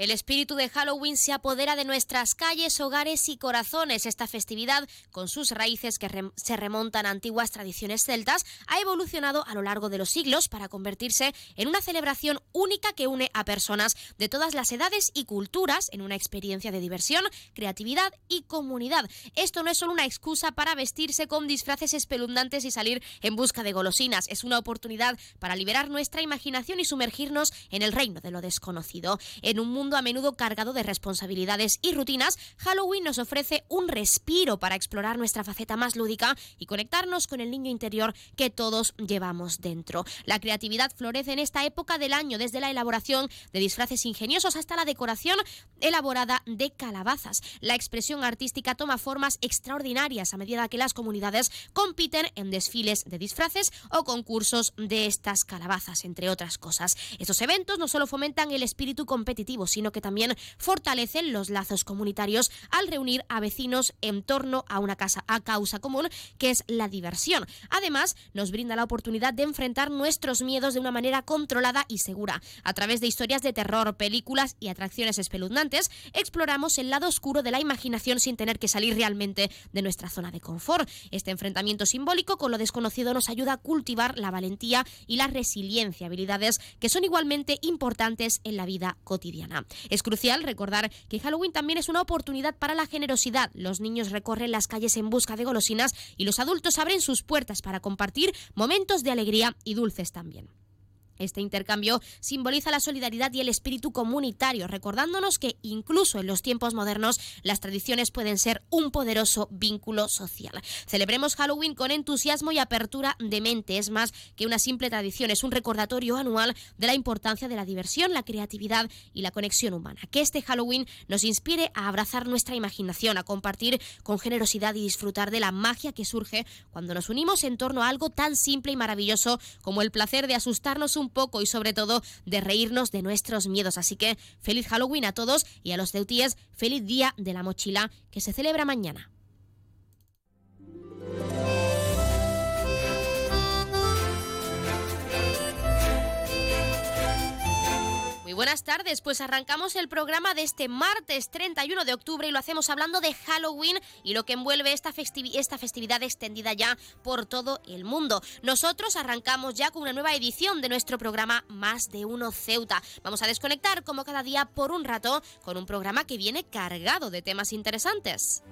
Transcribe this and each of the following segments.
El espíritu de Halloween se apodera de nuestras calles, hogares y corazones. Esta festividad, con sus raíces que se remontan a antiguas tradiciones celtas, ha evolucionado a lo largo de los siglos para convertirse en una celebración única que une a personas de todas las edades y culturas en una experiencia de diversión, creatividad y comunidad. Esto no es solo una excusa para vestirse con disfraces espeluznantes y salir en busca de golosinas, es una oportunidad para liberar nuestra imaginación y sumergirnos en el reino de lo desconocido. En un mundo a menudo cargado de responsabilidades y rutinas, Halloween nos ofrece un respiro para explorar nuestra faceta más lúdica y conectarnos con el niño interior que todos llevamos dentro. La creatividad florece en esta época del año, desde la elaboración de disfraces ingeniosos hasta la decoración elaborada de calabazas. La expresión artística toma formas extraordinarias a medida que las comunidades compiten en desfiles de disfraces o concursos de estas calabazas, entre otras cosas. Estos eventos no solo fomentan el espíritu competitivo, sino sino que también fortalecen los lazos comunitarios al reunir a vecinos en torno a una casa, a causa común, que es la diversión. Además, nos brinda la oportunidad de enfrentar nuestros miedos de una manera controlada y segura. A través de historias de terror, películas y atracciones espeluznantes, exploramos el lado oscuro de la imaginación sin tener que salir realmente de nuestra zona de confort. Este enfrentamiento simbólico con lo desconocido nos ayuda a cultivar la valentía y la resiliencia, habilidades que son igualmente importantes en la vida cotidiana. Es crucial recordar que Halloween también es una oportunidad para la generosidad. Los niños recorren las calles en busca de golosinas y los adultos abren sus puertas para compartir momentos de alegría y dulces también. Este intercambio simboliza la solidaridad y el espíritu comunitario, recordándonos que incluso en los tiempos modernos las tradiciones pueden ser un poderoso vínculo social. Celebremos Halloween con entusiasmo y apertura de mente. Es más que una simple tradición, es un recordatorio anual de la importancia de la diversión, la creatividad y la conexión humana. Que este Halloween nos inspire a abrazar nuestra imaginación, a compartir con generosidad y disfrutar de la magia que surge cuando nos unimos en torno a algo tan simple y maravilloso como el placer de asustarnos un poco y sobre todo de reírnos de nuestros miedos. Así que feliz Halloween a todos y a los ceutíes, feliz día de la mochila que se celebra mañana. Buenas tardes, pues arrancamos el programa de este martes 31 de octubre y lo hacemos hablando de Halloween y lo que envuelve esta, festividad extendida ya por todo el mundo. Nosotros arrancamos ya con una nueva edición de nuestro programa Más de Uno Ceuta. Vamos a desconectar como cada día por un rato con un programa que viene cargado de temas interesantes.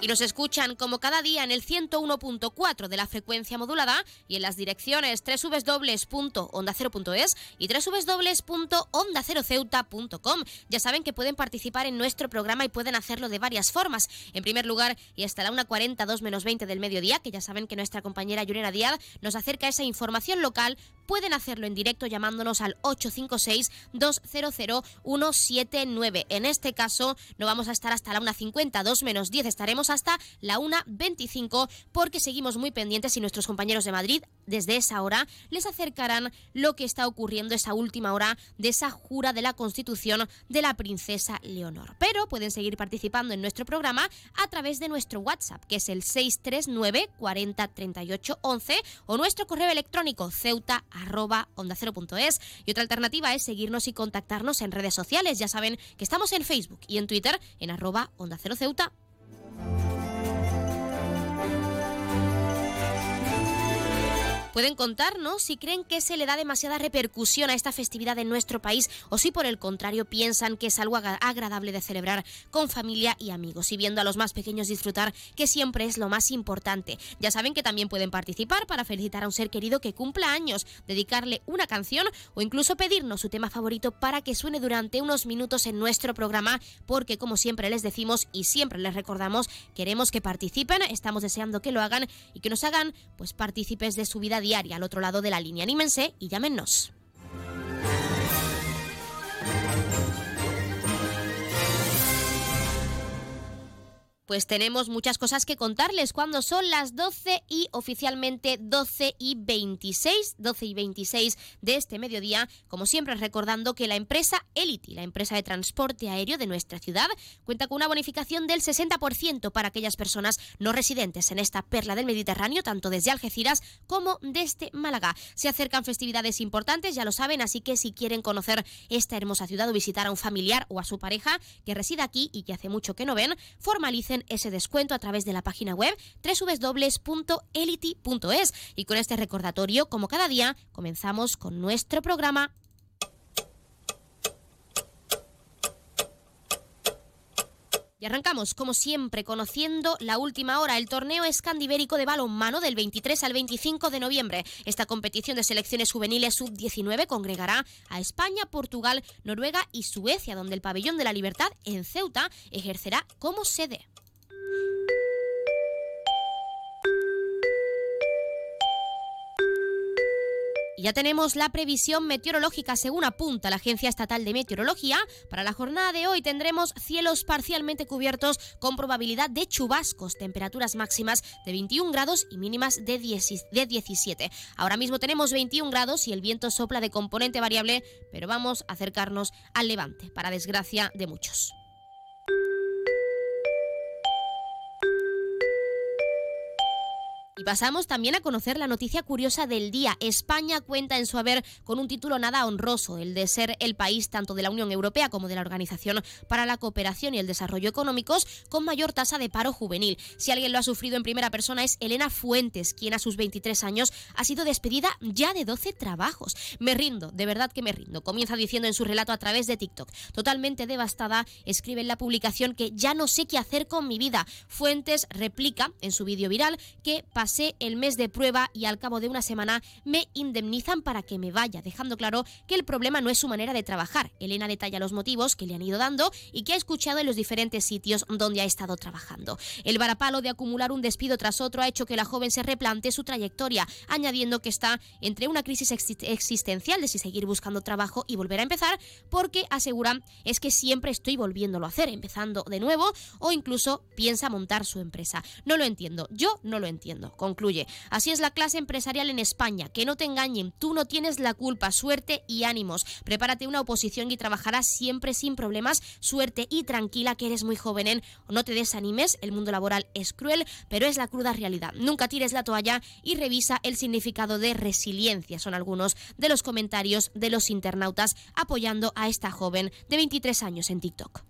Y nos escuchan como cada día en el 101.4 de la frecuencia modulada y en las direcciones www.ondacero.es y www.ondaceroceuta.com. Ya saben que pueden participar en nuestro programa y pueden hacerlo de varias formas. En primer lugar, y hasta la 1.40, menos 20 del mediodía, que ya saben que nuestra compañera Yurena Díaz nos acerca esa información local, pueden hacerlo en directo llamándonos al 856-200-179. En este caso, no vamos a estar hasta la 1.50, 2 menos 10, estaremos hasta la 1.25 porque seguimos muy pendientes y nuestros compañeros de Madrid desde esa hora les acercarán lo que está ocurriendo esa última hora de esa jura de la Constitución de la princesa Leonor. Pero pueden seguir participando en nuestro programa a través de nuestro WhatsApp, que es el 639 40 38 11 o nuestro correo electrónico ceuta arroba onda Y otra alternativa es seguirnos y contactarnos en redes sociales. Ya saben que estamos en Facebook y en Twitter en arroba onda cero ceuta. Thank you. Pueden contarnos si creen que se le da demasiada repercusión a esta festividad en nuestro país o si por el contrario piensan que es algo agradable de celebrar con familia y amigos y viendo a los más pequeños disfrutar, que siempre es lo más importante. Ya saben que también pueden participar para felicitar a un ser querido que cumpla años, dedicarle una canción o incluso pedirnos su tema favorito para que suene durante unos minutos en nuestro programa, porque como siempre les decimos y siempre les recordamos, queremos que participen, estamos deseando que lo hagan y que nos hagan pues partícipes de su vida diaria al otro lado de la línea. Anímense y llámenos. Pues tenemos muchas cosas que contarles cuando son las 12 y oficialmente 12 y 26, 12 y 26 de este mediodía, como siempre recordando que la empresa Elity, la empresa de transporte aéreo de nuestra ciudad, cuenta con una bonificación del 60% para aquellas personas no residentes en esta perla del Mediterráneo, tanto desde Algeciras como desde Málaga. Se acercan festividades importantes, ya lo saben, así que si quieren conocer esta hermosa ciudad o visitar a un familiar o a su pareja que reside aquí y que hace mucho que no ven, formalicen ese descuento a través de la página web www.elity.es. Y con este recordatorio, como cada día, comenzamos con nuestro programa Y arrancamos, como siempre, conociendo la última hora, el torneo escandibérico de balonmano del 23 al 25 de noviembre. Esta competición de selecciones juveniles sub-19 congregará a España, Portugal, Noruega y Suecia, donde el Pabellón de la Libertad en Ceuta ejercerá como sede. Ya tenemos la previsión meteorológica según apunta la Agencia Estatal de Meteorología. Para la jornada de hoy tendremos cielos parcialmente cubiertos con probabilidad de chubascos, temperaturas máximas de 21 grados y mínimas de 17. Ahora mismo tenemos 21 grados y el viento sopla de componente variable, pero vamos a acercarnos al levante, para desgracia de muchos. Y pasamos también a conocer la noticia curiosa del día. España cuenta en su haber con un título nada honroso, el de ser el país tanto de la Unión Europea como de la Organización para la Cooperación y el Desarrollo Económicos con mayor tasa de paro juvenil. Si alguien lo ha sufrido en primera persona es Elena Fuentes, quien a sus 23 años ha sido despedida ya de 12 trabajos. Me rindo, de verdad que me rindo. Comienza diciendo en su relato a través de TikTok. Totalmente devastada, escribe en la publicación que ya no sé qué hacer con mi vida. Fuentes replica en su vídeo viral que pasé el mes de prueba y al cabo de una semana me indemnizan para que me vaya, dejando claro que el problema no es su manera de trabajar. Elena detalla los motivos que le han ido dando y que ha escuchado en los diferentes sitios donde ha estado trabajando. El varapalo de acumular un despido tras otro ha hecho que la joven se replante su trayectoria, añadiendo que está entre una crisis existencial de si seguir buscando trabajo y volver a empezar, porque asegura es que siempre estoy volviéndolo a hacer, empezando de nuevo o incluso piensa montar su empresa. No lo entiendo, yo no lo entiendo. Concluye, así es la clase empresarial en España, que no te engañen, tú no tienes la culpa, suerte y ánimos. Prepárate una oposición y trabajarás siempre sin problemas, suerte y tranquila que eres muy joven. ¿eh? No te desanimes, el mundo laboral es cruel, pero es la cruda realidad. Nunca tires la toalla y revisa el significado de resiliencia. Son algunos de los comentarios de los internautas apoyando a esta joven de 23 años en TikTok.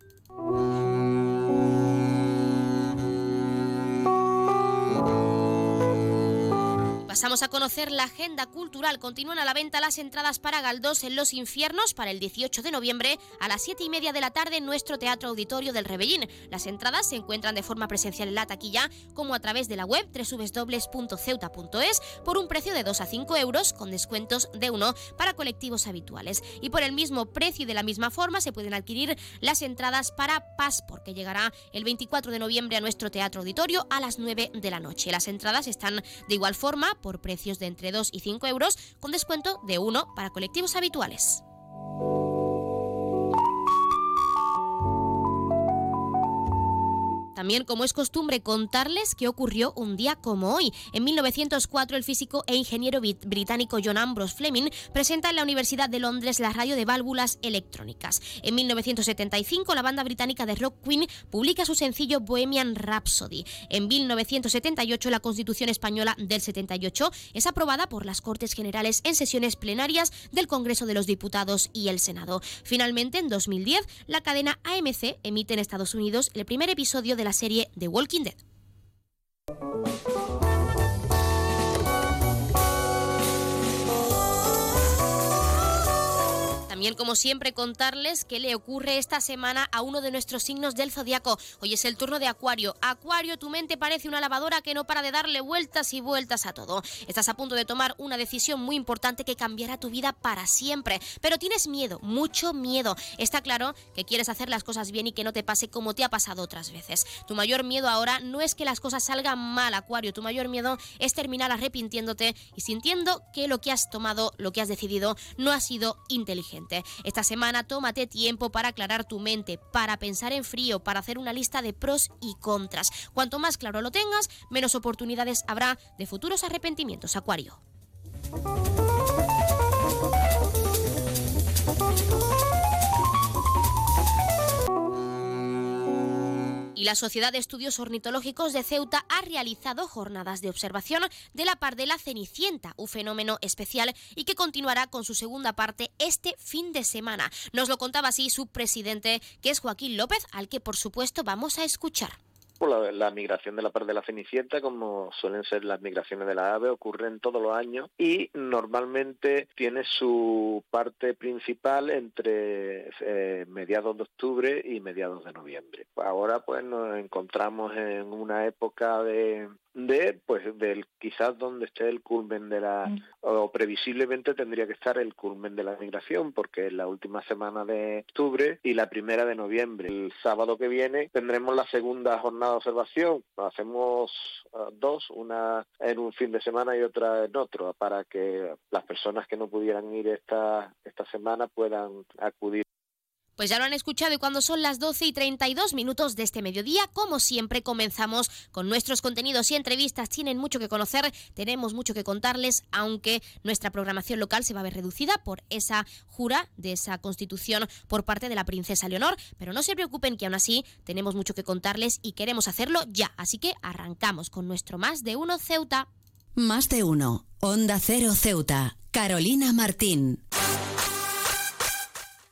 Pasamos a conocer la agenda cultural. Continúan a la venta las entradas para Galdós en Los Infiernos para el 18 de noviembre a las 7 y media de la tarde en nuestro Teatro Auditorio del Rebellín. Las entradas se encuentran de forma presencial en la taquilla como a través de la web www.ceuta.es por un precio de 2 a 5 euros con descuentos de 1 para colectivos habituales. Y por el mismo precio y de la misma forma se pueden adquirir las entradas para Passport que llegará el 24 de noviembre a nuestro Teatro Auditorio a las 9 de la noche. Las entradas están de igual forma por precios de entre 2 y 5 euros, con descuento de 1 para colectivos habituales. También, como es costumbre, contarles qué ocurrió un día como hoy. En 1904, el físico e ingeniero británico John Ambrose Fleming presenta en la Universidad de Londres la radio de válvulas electrónicas. En 1975, la banda británica de rock Queen publica su sencillo Bohemian Rhapsody. En 1978, la Constitución española del 78 es aprobada por las Cortes Generales en sesiones plenarias del Congreso de los Diputados y el Senado. Finalmente, en 2010, la cadena AMC emite en Estados Unidos el primer episodio de la serie The Walking Dead. También, como siempre, contarles qué le ocurre esta semana a uno de nuestros signos del zodiaco. Hoy es el turno de Acuario. Acuario, tu mente parece una lavadora que no para de darle vueltas y vueltas a todo. Estás a punto de tomar una decisión muy importante que cambiará tu vida para siempre. Pero tienes miedo, mucho miedo. Está claro que quieres hacer las cosas bien y que no te pase como te ha pasado otras veces. Tu mayor miedo ahora no es que las cosas salgan mal, Acuario. Tu mayor miedo es terminar arrepintiéndote y sintiendo que lo que has tomado, lo que has decidido, no ha sido inteligente. Esta semana tómate tiempo para aclarar tu mente, para pensar en frío, para hacer una lista de pros y contras. Cuanto más claro lo tengas, menos oportunidades habrá de futuros arrepentimientos, Acuario. La Sociedad de Estudios Ornitológicos de Ceuta ha realizado jornadas de observación de la pardela cenicienta, un fenómeno especial y que continuará con su segunda parte este fin de semana. Nos lo contaba así su presidente, que es Joaquín López, al que por supuesto vamos a escuchar. La, la, migración de la par de la cenicienta, como suelen ser las migraciones de la ave, ocurren todos los años y normalmente tiene su parte principal entre eh, mediados de octubre y mediados de noviembre. Ahora pues nos encontramos en una época de, de pues del quizás donde esté el culmen de la mm. o previsiblemente tendría que estar el culmen de la migración porque es la última semana de octubre y la primera de noviembre el sábado que viene tendremos la segunda jornada de observación hacemos uh, dos una en un fin de semana y otra en otro para que las personas que no pudieran ir esta esta semana puedan acudir pues ya lo han escuchado y cuando son las 12 y 32 minutos de este mediodía, como siempre, comenzamos con nuestros contenidos y entrevistas. Tienen mucho que conocer, tenemos mucho que contarles, aunque nuestra programación local se va a ver reducida por esa jura de esa constitución por parte de la princesa Leonor. Pero no se preocupen que aún así tenemos mucho que contarles y queremos hacerlo ya. Así que arrancamos con nuestro Más de Uno Ceuta. Más de Uno, Onda Cero Ceuta, Carolina Martín.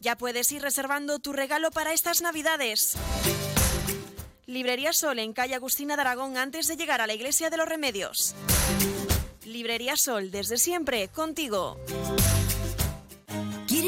Ya puedes ir reservando tu regalo para estas Navidades. Librería Sol en calle Agustina de Aragón antes de llegar a la Iglesia de los Remedios. Librería Sol desde siempre contigo.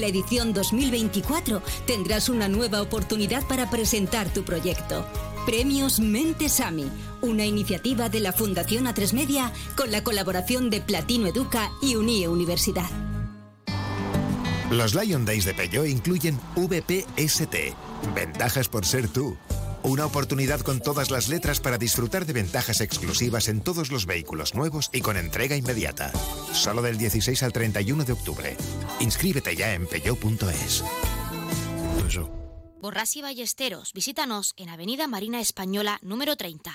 la edición 2024 tendrás una nueva oportunidad para presentar tu proyecto. Premios Mentes AMI, una iniciativa de la Fundación A3 Media con la colaboración de Platino Educa y Unie Universidad. Los Lion Days de Peugeot incluyen VPST, ventajas por ser tú. Una oportunidad con todas las letras para disfrutar de ventajas exclusivas en todos los vehículos nuevos y con entrega inmediata. Solo del 16 al 31 de octubre. Inscríbete ya en peugeot.es. Borras y Ballesteros, visítanos en Avenida Marina Española número 30.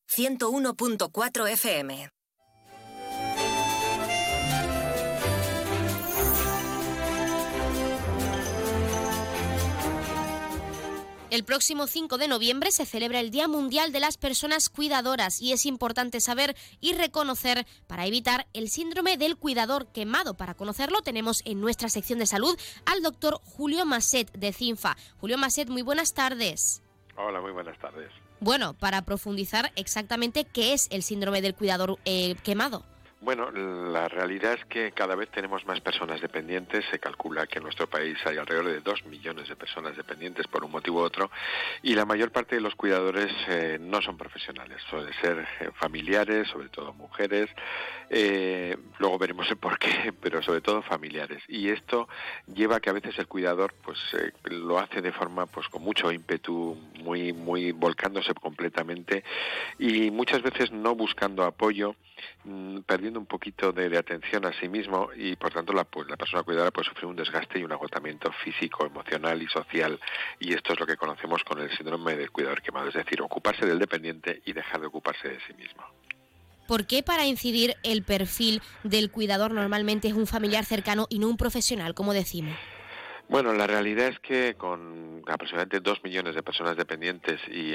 101.4 FM. El próximo 5 de noviembre se celebra el Día Mundial de las Personas Cuidadoras y es importante saber y reconocer para evitar el síndrome del cuidador quemado. Para conocerlo tenemos en nuestra sección de salud al doctor Julio Maset de CINFA. Julio Maset, muy buenas tardes. Hola, muy buenas tardes. Bueno, para profundizar exactamente qué es el síndrome del cuidador eh, quemado. Bueno, la realidad es que cada vez tenemos más personas dependientes. Se calcula que en nuestro país hay alrededor de dos millones de personas dependientes por un motivo u otro y la mayor parte de los cuidadores eh, no son profesionales. Suelen ser eh, familiares, sobre todo mujeres. Eh, luego veremos el por qué, pero sobre todo familiares. Y esto lleva a que a veces el cuidador pues lo hace de forma pues con mucho ímpetu, muy muy volcándose completamente y muchas veces no buscando apoyo, mm, perdiendo un poquito de, atención a sí mismo y por tanto la, pues, la persona cuidadora puede sufrir un desgaste y un agotamiento físico, emocional y social y esto es lo que conocemos con el síndrome del cuidador quemado, es decir, ocuparse del dependiente y dejar de ocuparse de sí mismo. ¿Por qué para incidir el perfil del cuidador normalmente es un familiar cercano y no un profesional, como decimos? Bueno, la realidad es que con aproximadamente dos millones de personas dependientes y,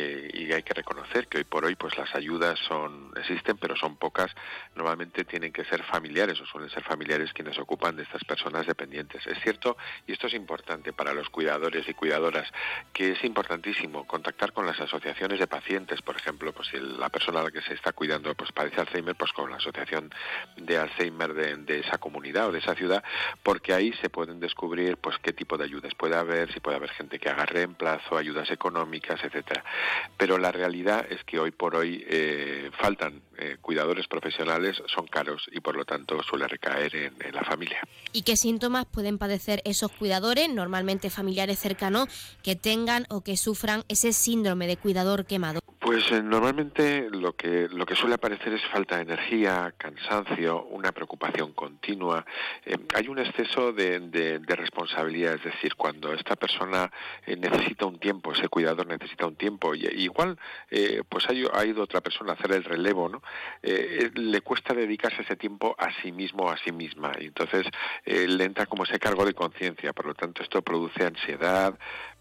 hay que reconocer que hoy por hoy pues las ayudas son existen pero son pocas. Normalmente tienen que ser familiares o suelen ser familiares quienes ocupan de estas personas dependientes. Es cierto y esto es importante para los cuidadores y cuidadoras que es importantísimo contactar con las asociaciones de pacientes. Por ejemplo pues si la persona a la que se está cuidando pues padece Alzheimer pues con la asociación de Alzheimer de, de esa comunidad o de esa ciudad porque ahí se pueden descubrir pues qué tipo de ayudas puede haber, si puede haber gente que haga reemplazo, ayudas económicas, etcétera. Pero la realidad es que hoy por hoy eh, faltan eh, cuidadores profesionales, son caros y por lo tanto suele recaer en, en la familia. ¿Y qué síntomas pueden padecer esos cuidadores, normalmente familiares cercanos, que tengan o que sufran ese síndrome de cuidador quemado? Pues eh, normalmente lo que lo que suele aparecer es falta de energía, cansancio, una preocupación continua. Eh, hay un exceso de, responsabilidad, es decir, cuando esta persona eh, necesita un tiempo, ese cuidador necesita un tiempo, y, igual pues ha, ha, ido otra persona a hacer el relevo, ¿no? le cuesta dedicarse ese tiempo a sí mismo a sí misma, y entonces le entra como ese cargo de conciencia. Por lo tanto, esto produce ansiedad,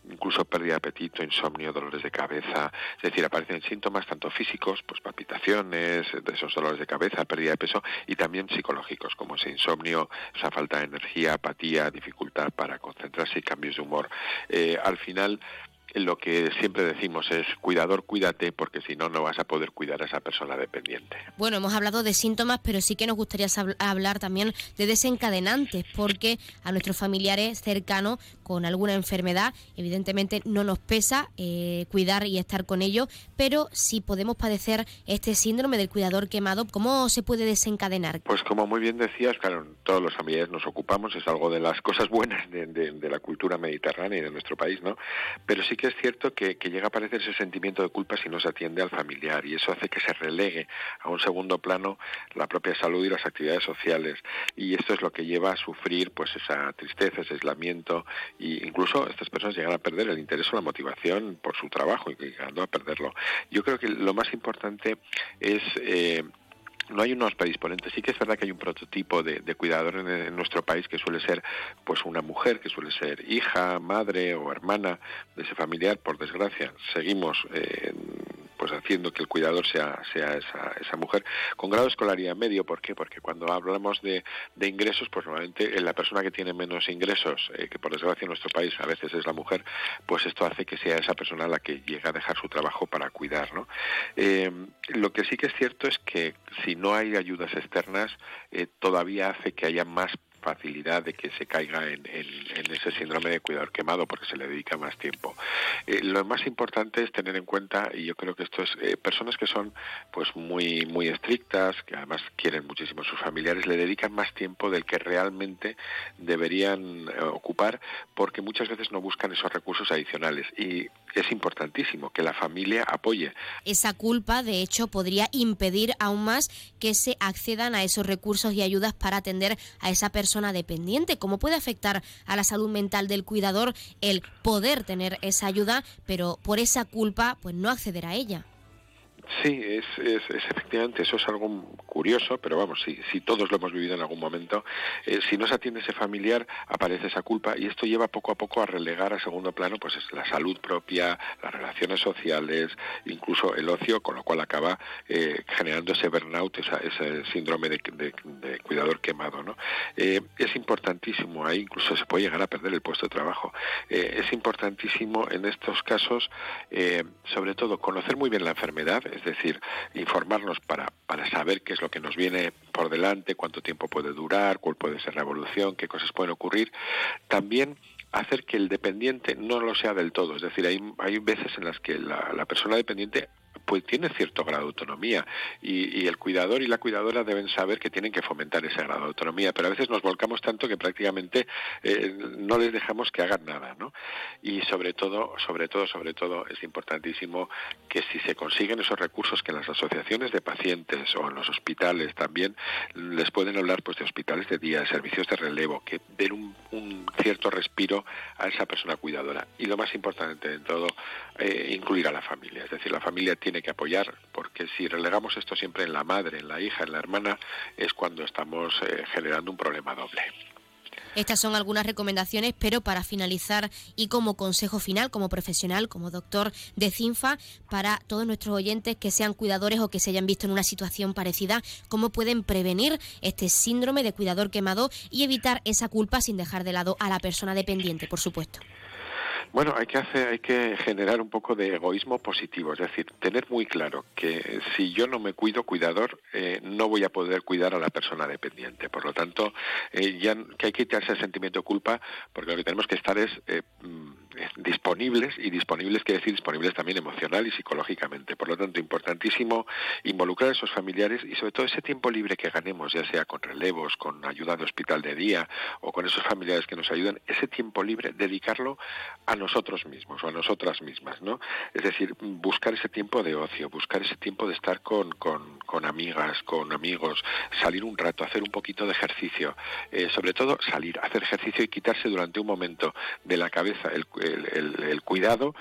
incluso pérdida de apetito, insomnio, dolores de cabeza, es decir, aparecen síntomas tanto físicos, pues palpitaciones, esos dolores de cabeza, pérdida de peso, y también psicológicos, como ese insomnio, esa falta de energía, apatía, dificultad para concentrarse y cambios de humor. Eh, al final, lo que siempre decimos es cuidador, cuídate, porque si no, no vas a poder cuidar a esa persona dependiente. Bueno, hemos hablado de síntomas, pero sí que nos gustaría hablar también de desencadenantes, porque a nuestros familiares cercanos con alguna enfermedad, evidentemente no nos pesa eh, cuidar y estar con ellos, pero si podemos padecer este síndrome del cuidador quemado, ¿cómo se puede desencadenar? Pues como muy bien decías, claro, todos los familiares nos ocupamos, es algo de las cosas buenas de, de la cultura mediterránea y de nuestro país, ¿no? Pero sí que es cierto que, que, llega a aparecer ese sentimiento de culpa si no se atiende al familiar y eso hace que se relegue a un segundo plano la propia salud y las actividades sociales y esto es lo que lleva a sufrir pues esa tristeza, ese aislamiento e incluso estas personas llegan a perder el interés o la motivación por su trabajo y llegando a perderlo. Yo creo que lo más importante es eh, no hay unos predisponentes. Sí que es verdad que hay un prototipo de, cuidador en, nuestro país que suele ser pues una mujer, que suele ser hija, madre o hermana de ese familiar. Por desgracia, seguimos eh, pues haciendo que el cuidador sea, sea esa, esa mujer con grado de escolaridad medio. ¿Por qué? Porque cuando hablamos de, ingresos, pues normalmente la persona que tiene menos ingresos, eh, que por desgracia en nuestro país a veces es la mujer, pues esto hace que sea esa persona la que llega a dejar su trabajo para cuidar. ¿no? Eh, lo que sí que es cierto es que si no hay ayudas externas, eh, todavía hace que haya más facilidad de que se caiga en, ese síndrome de cuidador quemado porque se le dedica más tiempo. Eh, lo más importante es tener en cuenta, y yo creo que esto es, eh, personas que son pues muy, muy estrictas, que además quieren muchísimo a sus familiares, le dedican más tiempo del que realmente deberían eh, ocupar porque muchas veces no buscan esos recursos adicionales. Es importantísimo que la familia apoye. Esa culpa, de hecho, podría impedir aún más que se accedan a esos recursos y ayudas para atender a esa persona dependiente, cómo puede afectar a la salud mental del cuidador el poder tener esa ayuda, pero por esa culpa pues no acceder a ella. Sí, es, es, efectivamente, eso es algo curioso, pero vamos, si, si todos lo hemos vivido en algún momento, eh, si no se atiende ese familiar, aparece esa culpa y esto lleva poco a poco a relegar a segundo plano pues es la salud propia, las relaciones sociales, incluso el ocio, con lo cual acaba eh, generando ese burnout, ese síndrome de, cuidador quemado. ¿no? Eh, es importantísimo, ahí incluso se puede llegar a perder el puesto de trabajo. es importantísimo en estos casos, sobre todo, conocer muy bien la enfermedad, es decir, informarnos para, para saber qué es lo que nos viene por delante, cuánto tiempo puede durar, cuál puede ser la evolución, qué cosas pueden ocurrir. También hacer que el dependiente no lo sea del todo. Es decir, hay, hay veces en las que la, la persona dependiente pues tiene cierto grado de autonomía y, el cuidador y la cuidadora deben saber que tienen que fomentar ese grado de autonomía, pero a veces nos volcamos tanto que prácticamente eh, no les dejamos que hagan nada, ¿no? Y sobre todo, sobre todo, sobre todo es importantísimo que si se consiguen esos recursos que en las asociaciones de pacientes o en los hospitales también les pueden hablar pues de hospitales de día, de servicios de relevo, que den un, cierto respiro a esa persona cuidadora. Y lo más importante de todo, eh, incluir a la familia, es decir, la familia tiene que apoyar, porque si relegamos esto siempre en la madre, en la hija, en la hermana, es cuando estamos eh, generando un problema doble. Estas son algunas recomendaciones, pero para finalizar y como consejo final, como profesional, como doctor de CINFA, para todos nuestros oyentes que sean cuidadores o que se hayan visto en una situación parecida, cómo pueden prevenir este síndrome de cuidador quemado y evitar esa culpa sin dejar de lado a la persona dependiente, por supuesto. Bueno, hay que hacer, hay que generar un poco de egoísmo positivo, es decir, tener muy claro que si yo no me cuido, cuidador, eh, no voy a poder cuidar a la persona dependiente. Por lo tanto, eh, ya que hay que quitarse el sentimiento de culpa, porque lo que tenemos que estar es eh, mm, disponibles y disponibles quiere decir disponibles también emocional y psicológicamente. Por lo tanto, importantísimo involucrar a esos familiares y sobre todo ese tiempo libre que ganemos, ya sea con relevos, con ayuda de hospital de día o con esos familiares que nos ayudan, ese tiempo libre dedicarlo a nosotros mismos o a nosotras mismas, ¿no? Es decir, buscar ese tiempo de ocio, buscar ese tiempo de estar con, con, con amigas, con amigos, salir un rato, hacer un poquito de ejercicio, eh, sobre todo salir, hacer ejercicio y quitarse durante un momento de la cabeza el, el, cuidado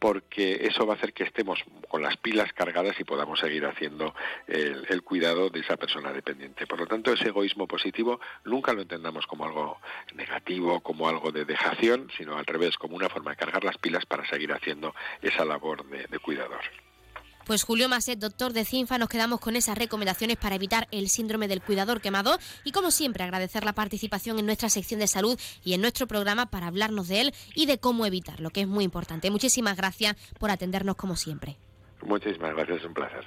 porque eso va a hacer que estemos con las pilas cargadas y podamos seguir haciendo el, cuidado de esa persona dependiente. Por lo tanto, ese egoísmo positivo nunca lo entendamos como algo negativo, como algo de dejación, sino al revés, como una forma de cargar las pilas para seguir haciendo esa labor de cuidador. Pues Julio Maset, doctor de CINFA, nos quedamos con esas recomendaciones para evitar el síndrome del cuidador quemado y como siempre agradecer la participación en nuestra sección de salud y en nuestro programa para hablarnos de él y de cómo evitarlo, que es muy importante. Muchísimas gracias por atendernos como siempre. Muchísimas gracias, un placer.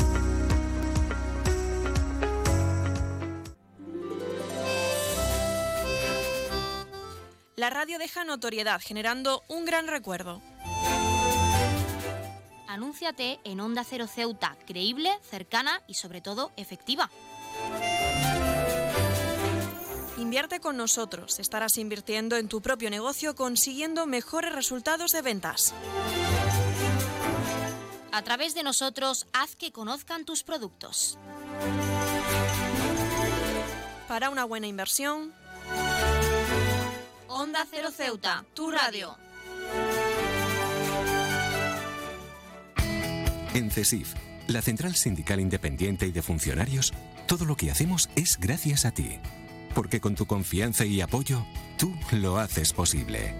La radio deja notoriedad, generando un gran recuerdo. Anúnciate en Onda Cero Ceuta, creíble, cercana y sobre todo efectiva. Invierte con nosotros. Estarás invirtiendo en tu propio negocio consiguiendo mejores resultados de ventas. A través de nosotros, haz que conozcan tus productos. Para una buena inversión, Onda Cero Ceuta, tu radio. En CESIF, la Central Sindical Independiente y de Funcionarios, todo lo que hacemos es gracias a ti. Porque con tu confianza y apoyo, tú lo haces posible.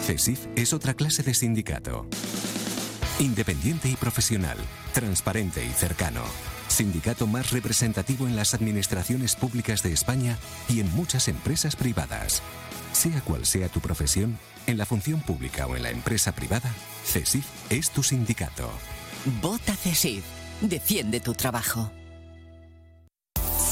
CESIF es otra clase de sindicato. Independiente y profesional, transparente y cercano. Sindicato más representativo en las administraciones públicas de España y en muchas empresas privadas. Sea cual sea tu profesión, en la función pública o en la empresa privada, CESIF es tu sindicato. Vota CESIF. Defiende tu trabajo.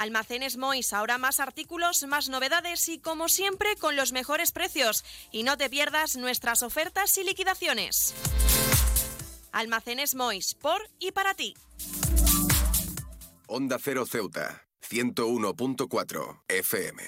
Almacenes Mois, ahora más artículos, más novedades y como siempre con los mejores precios. Y no te pierdas nuestras ofertas y liquidaciones. Almacenes Mois, por y para ti. Onda Cero Ceuta, 101.4 FM.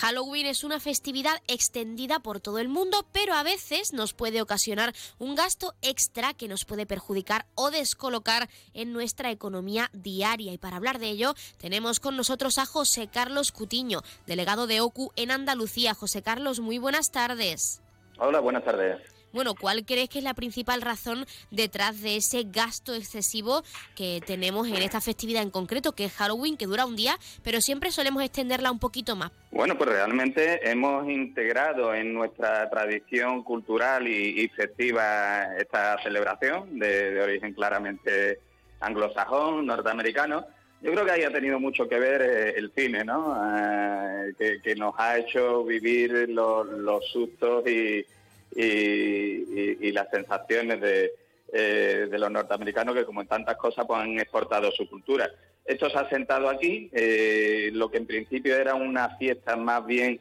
Halloween es una festividad extendida por todo el mundo, pero a veces nos puede ocasionar un gasto extra que nos puede perjudicar o descolocar en nuestra economía diaria. Y para hablar de ello, tenemos con nosotros a José Carlos Cutiño, delegado de OCU en Andalucía. José Carlos, muy buenas tardes. Hola, buenas tardes. Bueno, ¿cuál crees que es la principal razón detrás de ese gasto excesivo que tenemos en esta festividad en concreto, que es Halloween, que dura un día, pero siempre solemos extenderla un poquito más? Bueno, pues realmente hemos integrado en nuestra tradición cultural y, festiva esta celebración de, origen claramente anglosajón, norteamericano, yo creo que ahí ha tenido mucho que ver eh, el cine, ¿no? Eh, que, nos ha hecho vivir los, sustos y, las sensaciones eh, de, los norteamericanos que, como en tantas cosas, pues, han exportado su cultura. Esto se ha sentado aquí, lo que en principio era una fiesta más bien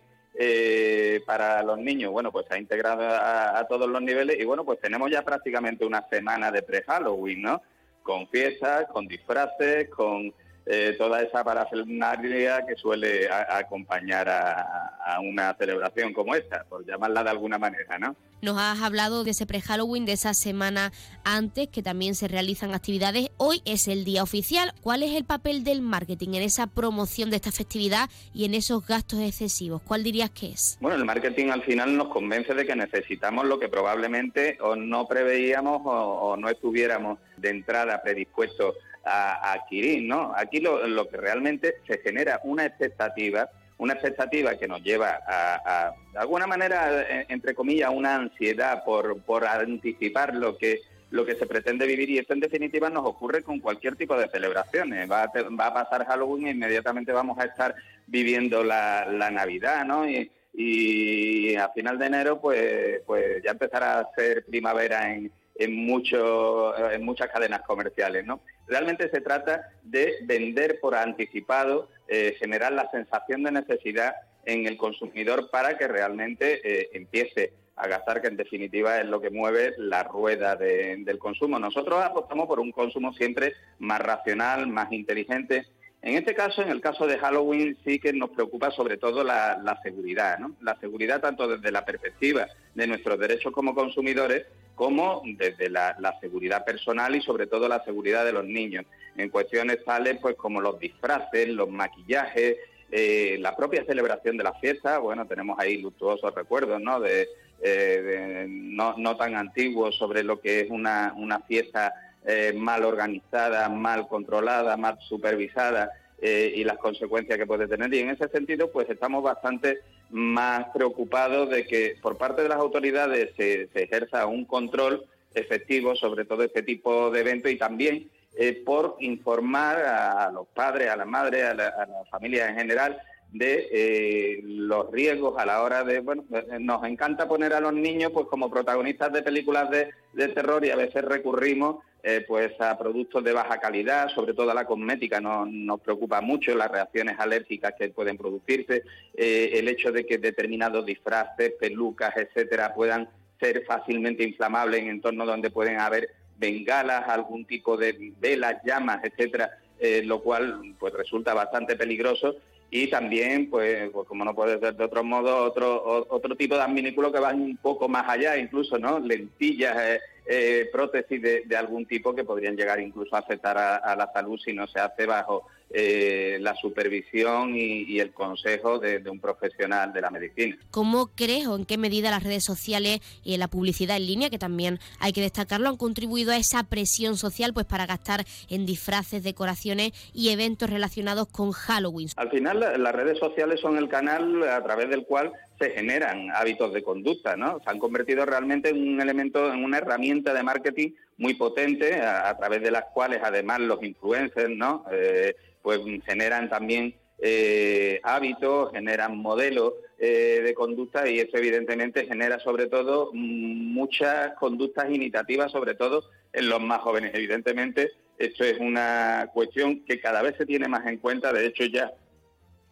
para los niños, bueno, pues se ha integrado a, todos los niveles y bueno, pues tenemos ya prácticamente una semana de pre-Halloween, ¿no? Con fiestas, con disfraces, con eh, toda esa parafernalia que suele acompañar a, una celebración como esta, por llamarla de alguna manera, ¿no? Nos has hablado de ese pre-Halloween, de esa semana antes, que también se realizan actividades. Hoy es el día oficial. ¿Cuál es el papel del marketing en esa promoción de esta festividad y en esos gastos excesivos? ¿Cuál dirías que es? Bueno, el marketing al final nos convence de que necesitamos lo que probablemente o no preveíamos o no estuviéramos de entrada predispuestos a, adquirir, ¿no? Aquí lo, que realmente se genera una expectativa, una expectativa que nos lleva a, de alguna manera, entre comillas, una ansiedad por, por anticipar lo que lo que se pretende vivir y esto en definitiva nos ocurre con cualquier tipo de celebraciones. Va a, va a pasar Halloween e inmediatamente vamos a estar viviendo la, Navidad, ¿no? Y, y, a final de enero pues, pues ya empezará a ser primavera en, en, en muchas cadenas comerciales. ¿no? Realmente se trata de vender por anticipado, eh, generar la sensación de necesidad en el consumidor para que realmente eh, empiece a gastar, que en definitiva es lo que mueve la rueda del consumo. Nosotros apostamos por un consumo siempre más racional, más inteligente. En este caso, en el caso de Halloween, sí que nos preocupa sobre todo la, la seguridad, ¿no? La seguridad tanto desde la perspectiva de nuestros derechos como consumidores, como desde la, seguridad personal y sobre todo la seguridad de los niños, en cuestiones tales pues como los disfraces, los maquillajes, eh, la propia celebración de la fiesta, bueno, tenemos ahí luctuosos recuerdos, ¿no? De, eh, no, tan antiguos sobre lo que es una, fiesta eh, mal organizada, mal controlada, mal supervisada y las consecuencias que puede tener. Y en ese sentido, pues estamos bastante más preocupado de que por parte de las autoridades se, ejerza un control efectivo sobre todo este tipo de eventos y también eh, por informar a, los padres, a las madres, a la, familia en general de eh, los riesgos a la hora de, bueno, nos encanta poner a los niños pues como protagonistas de películas de terror y a veces recurrimos eh, pues a productos de baja calidad, sobre todo la cosmética no, nos preocupa mucho, las reacciones alérgicas que pueden producirse, eh, el hecho de que determinados disfraces, pelucas, etcétera, puedan ser fácilmente inflamables en entornos donde pueden haber bengalas, algún tipo de velas, llamas, etcétera, eh, lo cual pues resulta bastante peligroso y también, pues, pues, como no puede ser de otro modo, otro otro tipo de adminículos que van un poco más allá, incluso, ¿no? Lentillas, eh, eh, prótesis de, algún tipo que podrían llegar incluso a afectar a, la salud si no se hace bajo eh, la supervisión y, el consejo de, un profesional de la medicina. ¿Cómo crees o en qué medida las redes sociales y la publicidad en línea, que también hay que destacarlo, han contribuido a esa presión social pues para gastar en disfraces, decoraciones y eventos relacionados con Halloween? Al final las redes sociales son el canal a través del cual se generan hábitos de conducta, ¿no? Se han convertido realmente en un elemento, en una herramienta de marketing muy potente, a, través de las cuales además los influencers, ¿no? Eh, pues generan también eh, hábitos, generan modelos eh, de conducta y eso evidentemente genera sobre todo muchas conductas imitativas, sobre todo en los más jóvenes. Evidentemente esto es una cuestión que cada vez se tiene más en cuenta, de hecho ya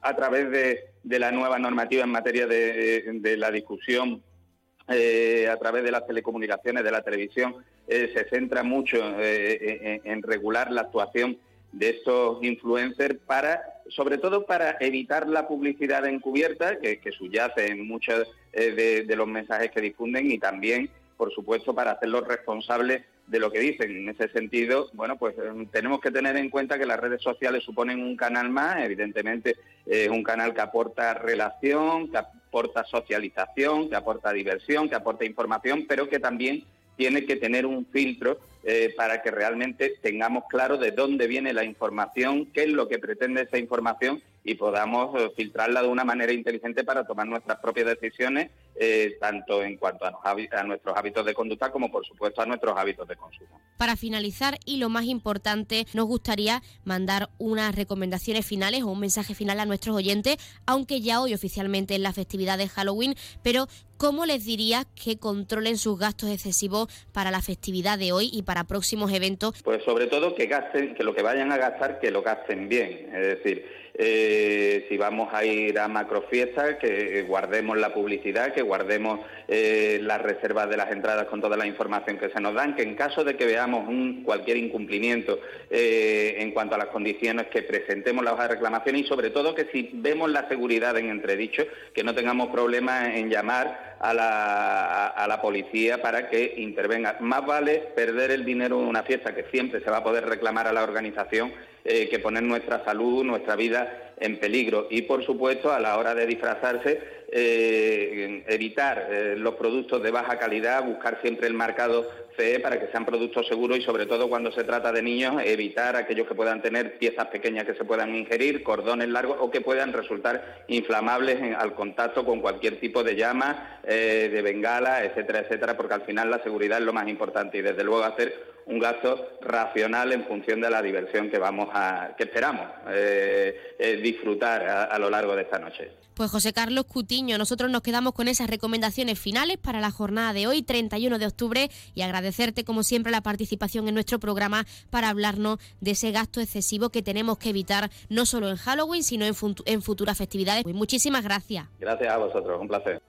a través de, la nueva normativa en materia de, la discusión eh, a través de las telecomunicaciones, de la televisión, eh, se centra mucho eh, en, regular la actuación de estos influencers para, sobre todo para evitar la publicidad encubierta que, subyace en muchos de, de, los mensajes que difunden y también, por supuesto, para hacerlos responsables de lo que dicen. En ese sentido, bueno, pues em, tenemos que tener en cuenta que las redes sociales suponen un canal más, evidentemente es un canal que aporta relación, que aporta socialización, que aporta diversión, que aporta información, pero que también tiene que tener un filtro eh, para que realmente tengamos claro de dónde viene la información, qué es lo que pretende esa información y podamos eh, filtrarla de una manera inteligente para tomar nuestras propias decisiones, eh, tanto en cuanto a, a, nuestros hábitos de conducta como, por supuesto, a nuestros hábitos de consumo. Para finalizar, y lo más importante, nos gustaría mandar unas recomendaciones finales o un mensaje final a nuestros oyentes, aunque ya hoy oficialmente es la festividad de Halloween, pero ¿cómo les diría que controlen sus gastos excesivos para la festividad de hoy y para próximos eventos? Pues sobre todo que gasten, que lo que vayan a gastar, que lo gasten bien. Es decir, eh, si vamos a ir a macrofiestas, que guardemos la publicidad, que guardemos eh, las reservas de las entradas con toda la información que se nos dan, que en caso de que veamos un, cualquier incumplimiento eh, en cuanto a las condiciones, que presentemos la hoja de reclamación y sobre todo que si vemos la seguridad en entredicho, que no tengamos problemas en llamar a la, a la policía para que intervenga. Más vale perder el dinero en una fiesta que siempre se va a poder reclamar a la organización eh, que poner nuestra salud, nuestra vida en peligro. Y, por supuesto, a la hora de disfrazarse, eh, evitar eh, los productos de baja calidad, buscar siempre el marcado CE para que sean productos seguros y, sobre todo, cuando se trata de niños, evitar aquellos que puedan tener piezas pequeñas que se puedan ingerir, cordones largos o que puedan resultar inflamables al contacto con cualquier tipo de llama, de bengala, etcétera, etcétera, porque al final la seguridad es lo más importante y, desde luego, hacer un gasto racional en función de la diversión que vamos a, que esperamos eh, eh, disfrutar a, lo largo de esta noche. Pues José Carlos Cutiño, nosotros nos quedamos con esas recomendaciones finales para la jornada de hoy, 31 de octubre, y agradecerte como siempre la participación en nuestro programa para hablarnos de ese gasto excesivo que tenemos que evitar no solo en Halloween, sino en, en futuras festividades. Pues muchísimas gracias. Gracias a vosotros, un placer.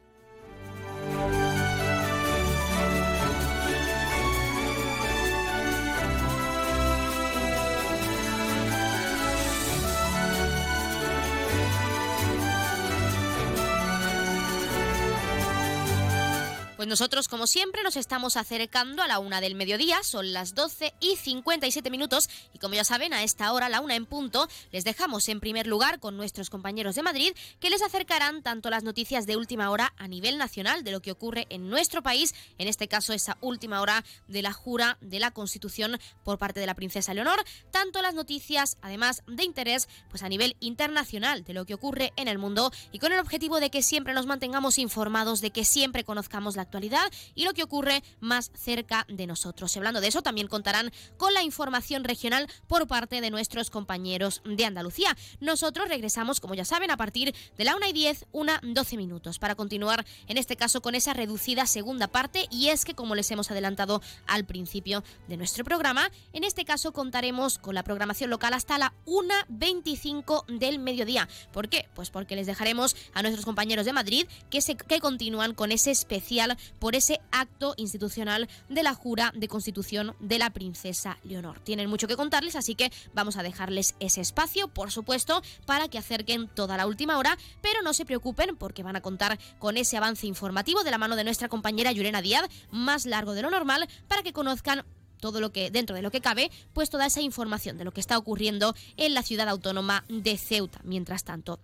Pues nosotros, como siempre, nos estamos acercando a la una del mediodía, son las 12 y 57 minutos, y como ya saben, a esta hora, la una en punto, les dejamos en primer lugar con nuestros compañeros de Madrid, que les acercarán tanto las noticias de última hora a nivel nacional de lo que ocurre en nuestro país, en este caso esa última hora de la jura de la Constitución por parte de la princesa Leonor, tanto las noticias, además de interés, pues a nivel internacional de lo que ocurre en el mundo, y con el objetivo de que siempre nos mantengamos informados, de que siempre conozcamos la actualidad y lo que ocurre más cerca de nosotros. hablando de eso, también contarán con la información regional por parte de nuestros compañeros de Andalucía. Nosotros regresamos, como ya saben, a partir de la 1 y 10, una 12 minutos, para continuar en este caso con esa reducida segunda parte. Y es que, como les hemos adelantado al principio de nuestro programa, en este caso contaremos con la programación local hasta la 1.25 del mediodía. ¿Por qué? Pues porque les dejaremos a nuestros compañeros de Madrid que, se, que continúan con ese especial por ese acto institucional de la jura de constitución de la princesa Leonor. Tienen mucho que contarles, así que vamos a dejarles ese espacio, por supuesto, para que acerquen toda la última hora, pero no se preocupen porque van a contar con ese avance informativo de la mano de nuestra compañera Yurena Díaz, más largo de lo normal, para que conozcan todo lo que dentro de lo que cabe, pues toda esa información de lo que está ocurriendo en la ciudad autónoma de Ceuta. Mientras tanto,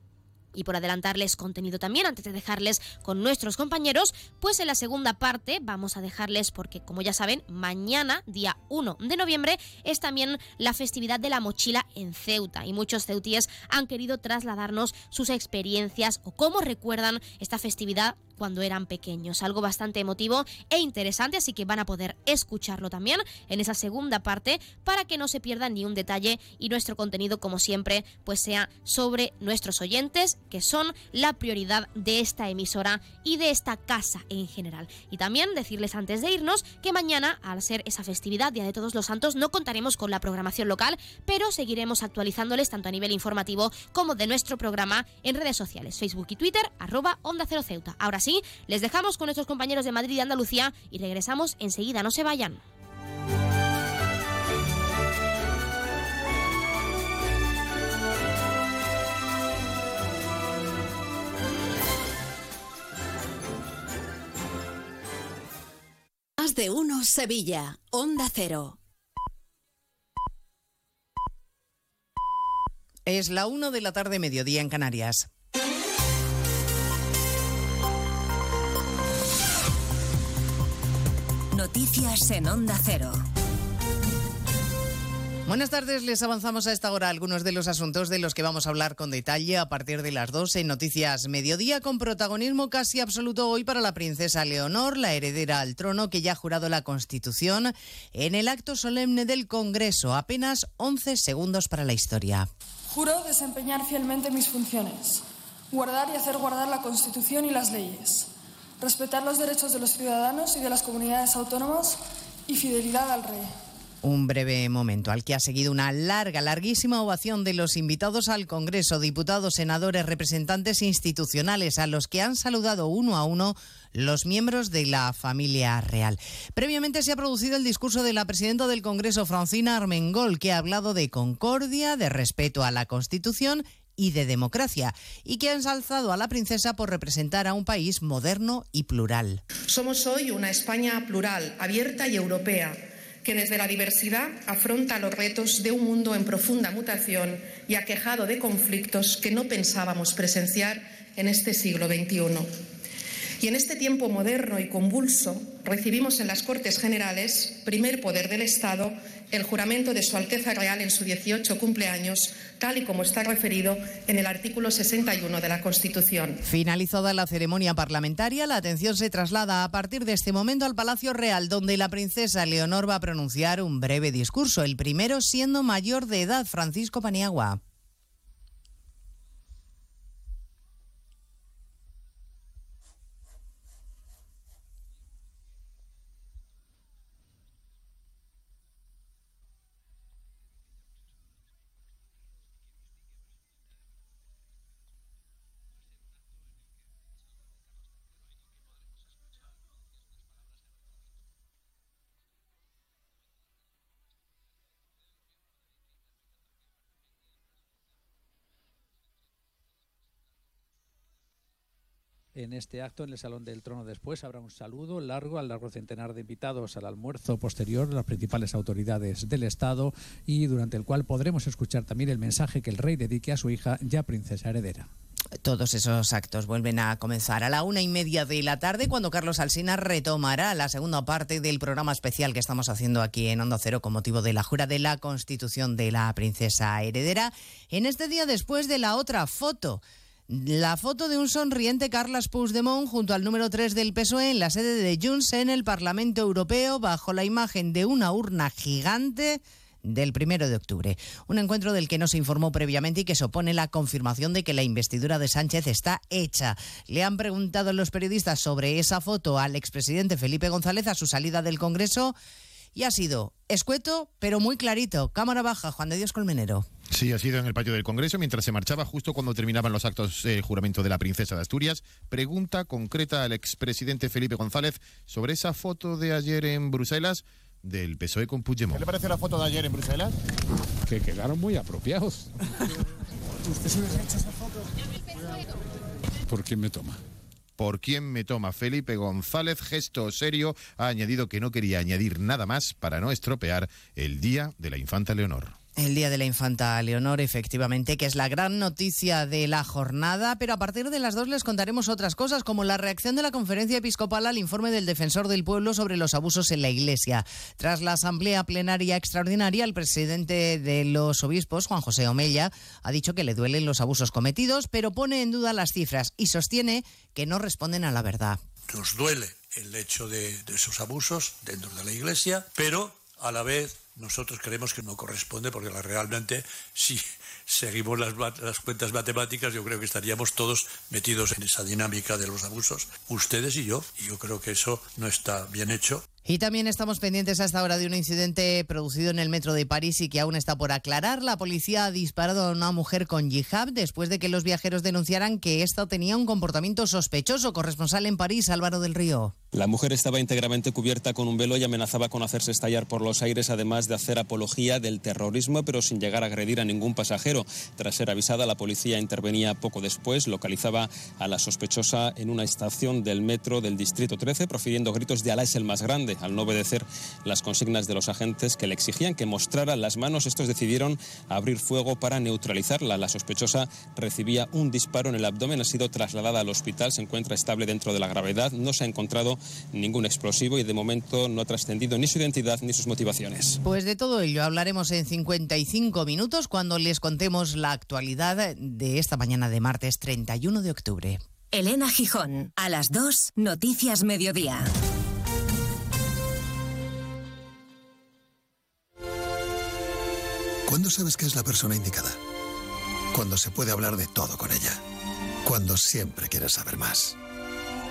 y por adelantarles contenido también, antes de dejarles con nuestros compañeros, pues en la segunda parte vamos a dejarles, porque como ya saben, mañana, día 1 de noviembre, es también la festividad de la mochila en Ceuta. Y muchos ceutíes han querido trasladarnos sus experiencias o cómo recuerdan esta festividad cuando eran pequeños. Algo bastante emotivo e interesante, así que van a poder escucharlo también en esa segunda parte para que no se pierdan ni un detalle y nuestro contenido, como siempre, pues sea sobre nuestros oyentes, que son la prioridad de esta emisora y de esta casa en general. Y también decirles antes de irnos que mañana, al ser esa festividad, Día de Todos los Santos, no contaremos con la programación local, pero seguiremos actualizándoles tanto a nivel informativo como de nuestro programa en redes sociales, Facebook y Twitter, arroba Onda Cero Ceuta. Ahora sí, les dejamos con nuestros compañeros de Madrid y Andalucía y regresamos enseguida, no se vayan. Más de uno Sevilla, Onda Cero. Es la 1 de la tarde, mediodía en Canarias. Noticias en Onda Cero. Buenas tardes, les avanzamos a esta hora algunos de los asuntos de los que vamos a hablar con detalle a partir de las 12 en Noticias Mediodía, con protagonismo casi absoluto hoy para la princesa Leonor, la heredera al trono que ya ha jurado la Constitución en el acto solemne del Congreso. Apenas 11 segundos para la historia. Juro desempeñar fielmente mis funciones, guardar y hacer guardar la Constitución y las leyes, respetar los derechos de los ciudadanos y de las comunidades autónomas y fidelidad al rey un breve momento, al que ha seguido una larga, larguísima ovación de los invitados al Congreso, diputados, senadores, representantes institucionales, a los que han saludado uno a uno los miembros de la familia real. Previamente se ha producido el discurso de la presidenta del Congreso, Francina Armengol, que ha hablado de concordia, de respeto a la Constitución y de democracia, y que ha ensalzado a la princesa por representar a un país moderno y plural. Somos hoy una España plural, abierta y europea que desde la diversidad afronta los retos de un mundo en profunda mutación y aquejado de conflictos que no pensábamos presenciar en este siglo XXI. Y en este tiempo moderno y convulso recibimos en las Cortes Generales, primer poder del Estado, el juramento de Su Alteza Real en su 18 cumpleaños, tal y como está referido en el artículo 61 de la Constitución. Finalizada la ceremonia parlamentaria, la atención se traslada a partir de este momento al Palacio Real, donde la princesa Leonor va a pronunciar un breve discurso, el primero siendo mayor de edad, Francisco Paniagua. En este acto en el Salón del Trono. Después habrá un saludo largo al largo centenar de invitados al almuerzo posterior las principales autoridades del Estado y durante el cual podremos escuchar también el mensaje que el rey dedique a su hija, ya princesa heredera. Todos esos actos vuelven a comenzar a la una y media de la tarde cuando Carlos Alsina retomará la segunda parte del programa especial que estamos haciendo aquí en Hondo Cero con motivo de la jura de la Constitución de la princesa heredera. En este día después de la otra foto la foto de un sonriente Carles Puigdemont junto al número 3 del PSOE en la sede de Junts en el Parlamento Europeo bajo la imagen de una urna gigante del primero de octubre. Un encuentro del que no se informó previamente y que supone la confirmación de que la investidura de Sánchez está hecha. Le han preguntado los periodistas sobre esa foto al expresidente Felipe González a su salida del Congreso y ha sido escueto, pero muy clarito. Cámara baja, Juan de Dios Colmenero. Sí, ha sido en el patio del Congreso mientras se marchaba justo cuando terminaban los actos de juramento de la princesa de Asturias. Pregunta concreta al expresidente Felipe González sobre esa foto de ayer en Bruselas del PSOE con Puigdemont. ¿Qué le parece la foto de ayer en Bruselas? Que quedaron muy apropiados. ¿Usted se hubiese hecho esa foto? ¿Por quién me toma? por quién me toma. Felipe González, gesto serio, ha añadido que no quería añadir nada más para no estropear el Día de la Infanta Leonor. El Día de la Infanta Leonor, efectivamente, que es la gran noticia de la jornada, pero a partir de las dos les contaremos otras cosas, como la reacción de la conferencia episcopal al informe del defensor del pueblo sobre los abusos en la Iglesia. Tras la asamblea plenaria extraordinaria, el presidente de los obispos, Juan José Omella, ha dicho que le duelen los abusos cometidos, pero pone en duda las cifras y sostiene que no responden a la verdad. Nos duele el hecho de, de esos abusos dentro de la Iglesia, pero a la vez nosotros creemos que no corresponde porque realmente si seguimos las, las, cuentas matemáticas yo creo que estaríamos todos metidos en esa dinámica de los abusos, ustedes y yo, y yo creo que eso no está bien hecho. Y también estamos pendientes hasta ahora de un incidente producido en el metro de París y que aún está por aclarar. La policía ha disparado a una mujer con yihad después de que los viajeros denunciaran que ésta tenía un comportamiento sospechoso. Corresponsal en París, Álvaro del Río. La mujer estaba íntegramente cubierta con un velo y amenazaba con hacerse estallar por los aires, además de hacer apología del terrorismo, pero sin llegar a agredir a ningún pasajero. Tras ser avisada, la policía intervenía poco después, localizaba a la sospechosa en una estación del metro del Distrito 13, profiriendo gritos de Alá es el más grande. Tarde. Al no obedecer las consignas de los agentes que le exigían que mostrara las manos, estos decidieron abrir fuego para neutralizarla. La sospechosa recibía un disparo en el abdomen, ha sido trasladada al hospital, se encuentra estable dentro de la gravedad, no se ha encontrado ningún explosivo y de momento no ha trascendido ni su identidad ni sus motivaciones. Pues de todo ello hablaremos en 55 minutos cuando les contemos la actualidad de esta mañana de martes 31 de octubre. Elena Gijón, a las 2, Noticias Mediodía. ¿Cuándo sabes que es la persona indicada? Cuando se puede hablar de todo con ella. Cuando siempre quieres saber más.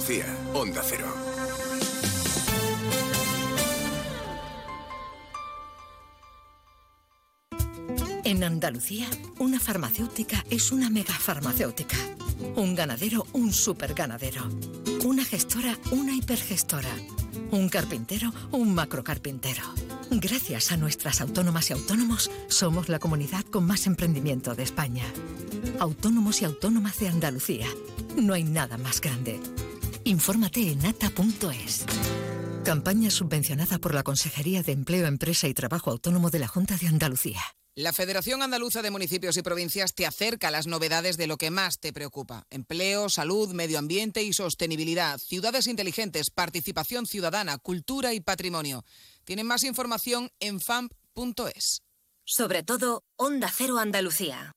Andalucía, Onda Cero. En Andalucía, una farmacéutica es una megafarmacéutica. Un ganadero, un superganadero. Una gestora, una hipergestora. Un carpintero, un macrocarpintero. Gracias a nuestras autónomas y autónomos, somos la comunidad con más emprendimiento de España. Autónomos y autónomas de Andalucía. No hay nada más grande. Infórmate en ata.es. Campaña subvencionada por la Consejería de Empleo, Empresa y Trabajo Autónomo de la Junta de Andalucía. La Federación Andaluza de Municipios y Provincias te acerca a las novedades de lo que más te preocupa. Empleo, salud, medio ambiente y sostenibilidad, ciudades inteligentes, participación ciudadana, cultura y patrimonio. Tienen más información en famp.es. Sobre todo, Onda Cero Andalucía.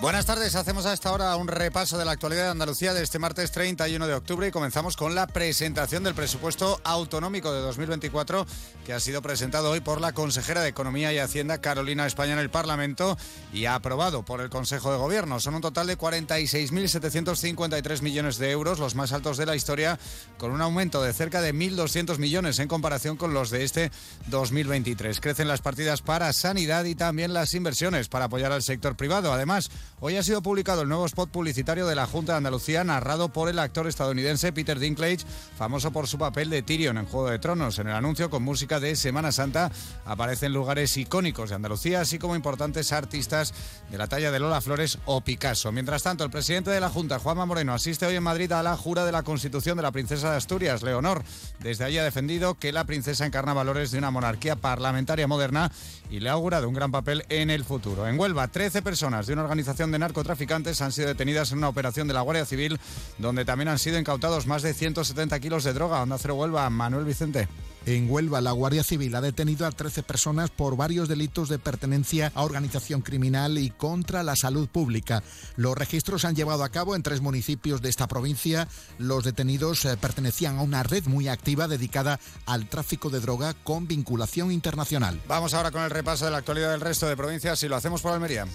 Buenas tardes, hacemos a esta hora un repaso de la actualidad de Andalucía de este martes 31 de octubre y comenzamos con la presentación del presupuesto autonómico de 2024 que ha sido presentado hoy por la consejera de Economía y Hacienda Carolina España en el Parlamento y aprobado por el Consejo de Gobierno. Son un total de 46.753 millones de euros, los más altos de la historia, con un aumento de cerca de 1.200 millones en comparación con los de este 2023. Crecen las partidas para sanidad y también las inversiones para apoyar al sector privado. Además, Hoy ha sido publicado el nuevo spot publicitario de la Junta de Andalucía, narrado por el actor estadounidense Peter Dinklage, famoso por su papel de Tyrion en Juego de Tronos. En el anuncio, con música de Semana Santa, aparecen lugares icónicos de Andalucía, así como importantes artistas de la talla de Lola Flores o Picasso. Mientras tanto, el presidente de la Junta, Juanma Moreno, asiste hoy en Madrid a la jura de la Constitución de la Princesa de Asturias, Leonor. Desde allí ha defendido que la princesa encarna valores de una monarquía parlamentaria moderna y le ha augurado un gran papel en el futuro. En Huelva, 13 personas de una organización de narcotraficantes han sido detenidas en una operación de la Guardia Civil, donde también han sido incautados más de 170 kilos de droga. Onda Cero Huelva, Manuel Vicente. En Huelva, la Guardia Civil ha detenido a 13 personas por varios delitos de pertenencia a organización criminal y contra la salud pública. Los registros se han llevado a cabo en tres municipios de esta provincia. Los detenidos eh, pertenecían a una red muy activa dedicada al tráfico de droga con vinculación internacional. Vamos ahora con el repaso de la actualidad del resto de provincias y lo hacemos por Almería.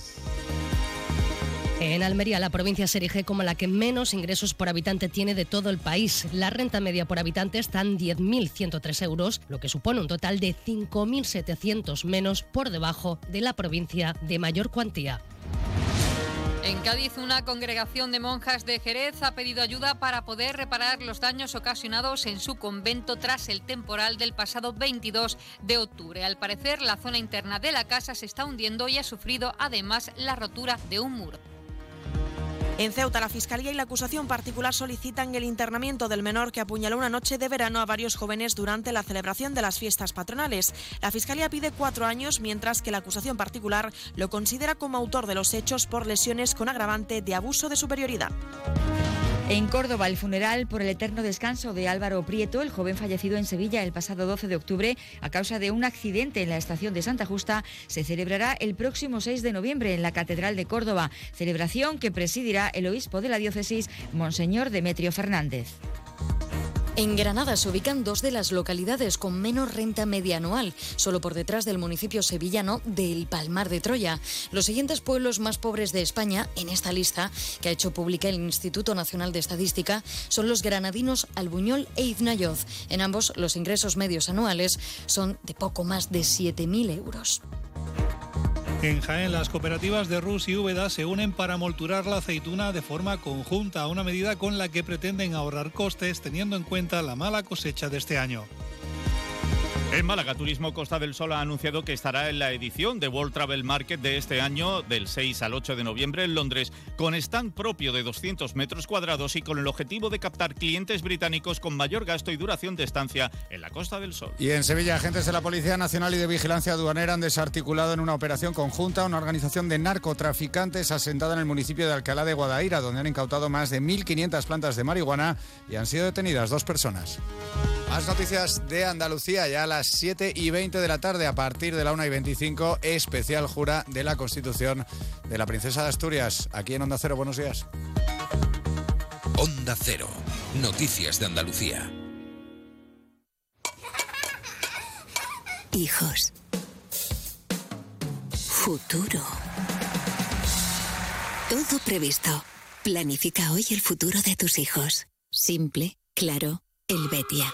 En Almería, la provincia se erige como la que menos ingresos por habitante tiene de todo el país. La renta media por habitante está en 10.103 euros, lo que supone un total de 5.700 menos por debajo de la provincia de mayor cuantía. En Cádiz, una congregación de monjas de Jerez ha pedido ayuda para poder reparar los daños ocasionados en su convento tras el temporal del pasado 22 de octubre. Al parecer, la zona interna de la casa se está hundiendo y ha sufrido además la rotura de un muro. En Ceuta, la Fiscalía y la acusación particular solicitan el internamiento del menor que apuñaló una noche de verano a varios jóvenes durante la celebración de las fiestas patronales. La Fiscalía pide cuatro años, mientras que la acusación particular lo considera como autor de los hechos por lesiones con agravante de abuso de superioridad. En Córdoba, el funeral por el eterno descanso de Álvaro Prieto, el joven fallecido en Sevilla el pasado 12 de octubre a causa de un accidente en la estación de Santa Justa, se celebrará el próximo 6 de noviembre en la Catedral de Córdoba, celebración que presidirá el obispo de la diócesis, Monseñor Demetrio Fernández. En Granada se ubican dos de las localidades con menos renta media anual, solo por detrás del municipio sevillano del Palmar de Troya. Los siguientes pueblos más pobres de España, en esta lista que ha hecho pública el Instituto Nacional de Estadística, son los granadinos Albuñol e Iznayoz. En ambos, los ingresos medios anuales son de poco más de 7.000 euros. En Jaén, las cooperativas de Rus y Úbeda se unen para molturar la aceituna de forma conjunta, una medida con la que pretenden ahorrar costes teniendo en cuenta la mala cosecha de este año. En Málaga, Turismo Costa del Sol ha anunciado que estará en la edición de World Travel Market de este año, del 6 al 8 de noviembre en Londres, con stand propio de 200 metros cuadrados y con el objetivo de captar clientes británicos con mayor gasto y duración de estancia en la Costa del Sol. Y en Sevilla, agentes de la Policía Nacional y de Vigilancia Aduanera han desarticulado en una operación conjunta una organización de narcotraficantes asentada en el municipio de Alcalá de Guadaira, donde han incautado más de 1.500 plantas de marihuana y han sido detenidas dos personas. Más noticias de Andalucía, ya a las 7 y 20 de la tarde, a partir de la 1 y 25, especial jura de la Constitución de la Princesa de Asturias, aquí en Onda Cero. Buenos días. Onda Cero, noticias de Andalucía. Hijos. Futuro. Todo previsto. Planifica hoy el futuro de tus hijos. Simple, claro, el Betia.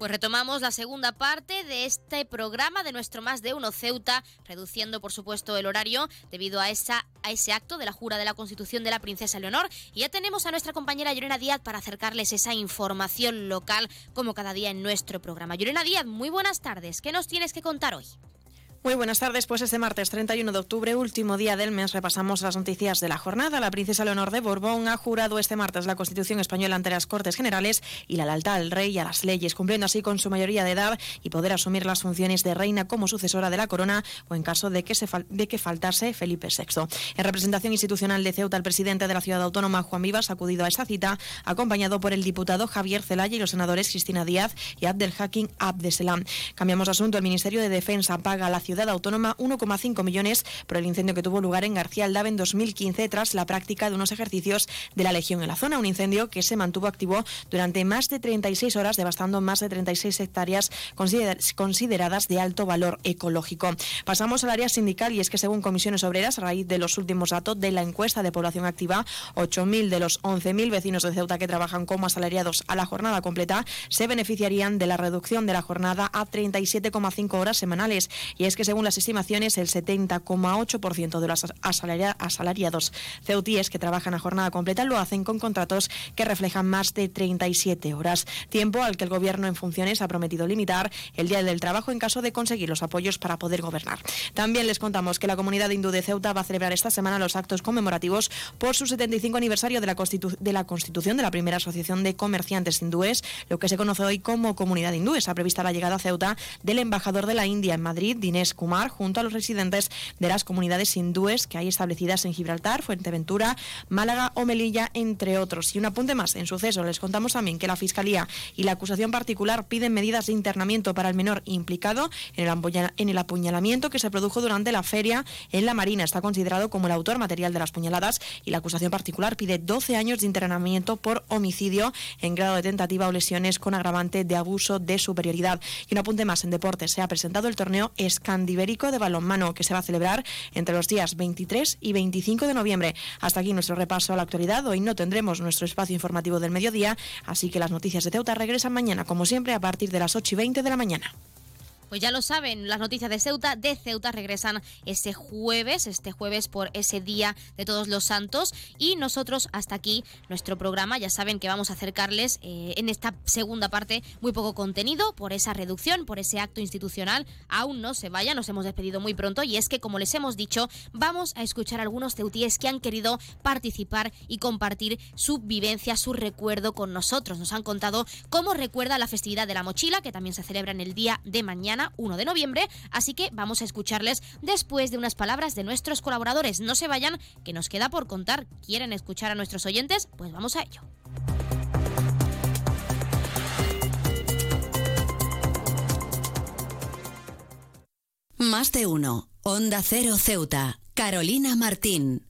Pues retomamos la segunda parte de este programa de nuestro Más de Uno Ceuta, reduciendo por supuesto el horario debido a, esa, a ese acto de la jura de la Constitución de la Princesa Leonor. Y ya tenemos a nuestra compañera Llorena Díaz para acercarles esa información local como cada día en nuestro programa. Llorena Díaz, muy buenas tardes. ¿Qué nos tienes que contar hoy? Muy buenas tardes, pues este martes 31 de octubre, último día del mes, repasamos las noticias de la jornada. La princesa Leonor de Borbón ha jurado este martes la Constitución española ante las Cortes Generales y la lealtad al rey y a las leyes, cumpliendo así con su mayoría de edad y poder asumir las funciones de reina como sucesora de la corona o en caso de que, se de que faltase Felipe VI. En representación institucional de Ceuta, el presidente de la ciudad autónoma, Juan Vivas, ha acudido a esta cita, acompañado por el diputado Javier Zelaya y los senadores Cristina Díaz y Abdel Hakim Abdeselam. Cambiamos de asunto. El Ministerio de Defensa paga la ciudad autónoma 1,5 millones por el incendio que tuvo lugar en García Aldave en 2015 tras la práctica de unos ejercicios de la Legión en la zona. Un incendio que se mantuvo activo durante más de 36 horas, devastando más de 36 hectáreas consideradas de alto valor ecológico. Pasamos al área sindical y es que según comisiones obreras, a raíz de los últimos datos de la encuesta de población activa, 8.000 de los 11.000 vecinos de Ceuta que trabajan como asalariados a la jornada completa se beneficiarían de la reducción de la jornada a 37,5 horas semanales. Y es que según las estimaciones, el 70,8% de los asalariados ceutíes que trabajan a jornada completa lo hacen con contratos que reflejan más de 37 horas, tiempo al que el Gobierno en funciones ha prometido limitar el Día del Trabajo en caso de conseguir los apoyos para poder gobernar. También les contamos que la comunidad hindú de Ceuta va a celebrar esta semana los actos conmemorativos por su 75 aniversario de la, de la constitución de la primera asociación de comerciantes hindúes, lo que se conoce hoy como Comunidad Hindú. Está prevista la llegada a Ceuta del embajador de la India en Madrid, Dinesh Kumar, junto a los residentes de las comunidades hindúes que hay establecidas en Gibraltar, Fuerteventura, Málaga o Melilla, entre otros. Y un apunte más, en suceso les contamos también que la Fiscalía y la acusación particular piden medidas de internamiento para el menor implicado en el, en el apuñalamiento que se produjo durante la feria en la Marina. Está considerado como el autor material de las puñaladas y la acusación particular pide 12 años de internamiento por homicidio en grado de tentativa o lesiones con agravante de abuso de superioridad. Y un apunte más, en deportes se ha presentado el torneo De balonmano que se va a celebrar entre los días 23 y 25 de noviembre. Hasta aquí nuestro repaso a la actualidad. Hoy no tendremos nuestro espacio informativo del mediodía, así que las noticias de Ceuta regresan mañana, como siempre, a partir de las 8 y 20 de la mañana. Pues ya lo saben, las noticias de Ceuta, de Ceuta regresan ese jueves, este jueves por ese día de todos los santos. Y nosotros hasta aquí nuestro programa. Ya saben que vamos a acercarles eh, en esta segunda parte muy poco contenido por esa reducción, por ese acto institucional. Aún no se vaya, nos hemos despedido muy pronto. Y es que, como les hemos dicho, vamos a escuchar a algunos ceutíes que han querido participar y compartir su vivencia, su recuerdo con nosotros. Nos han contado cómo recuerda la festividad de la mochila, que también se celebra en el día de mañana 1 de noviembre, así que vamos a escucharles después de unas palabras de nuestros colaboradores. No se vayan, que nos queda por contar. ¿Quieren escuchar a nuestros oyentes? Pues vamos a ello. Más de uno. Onda Cero Ceuta. Carolina Martín.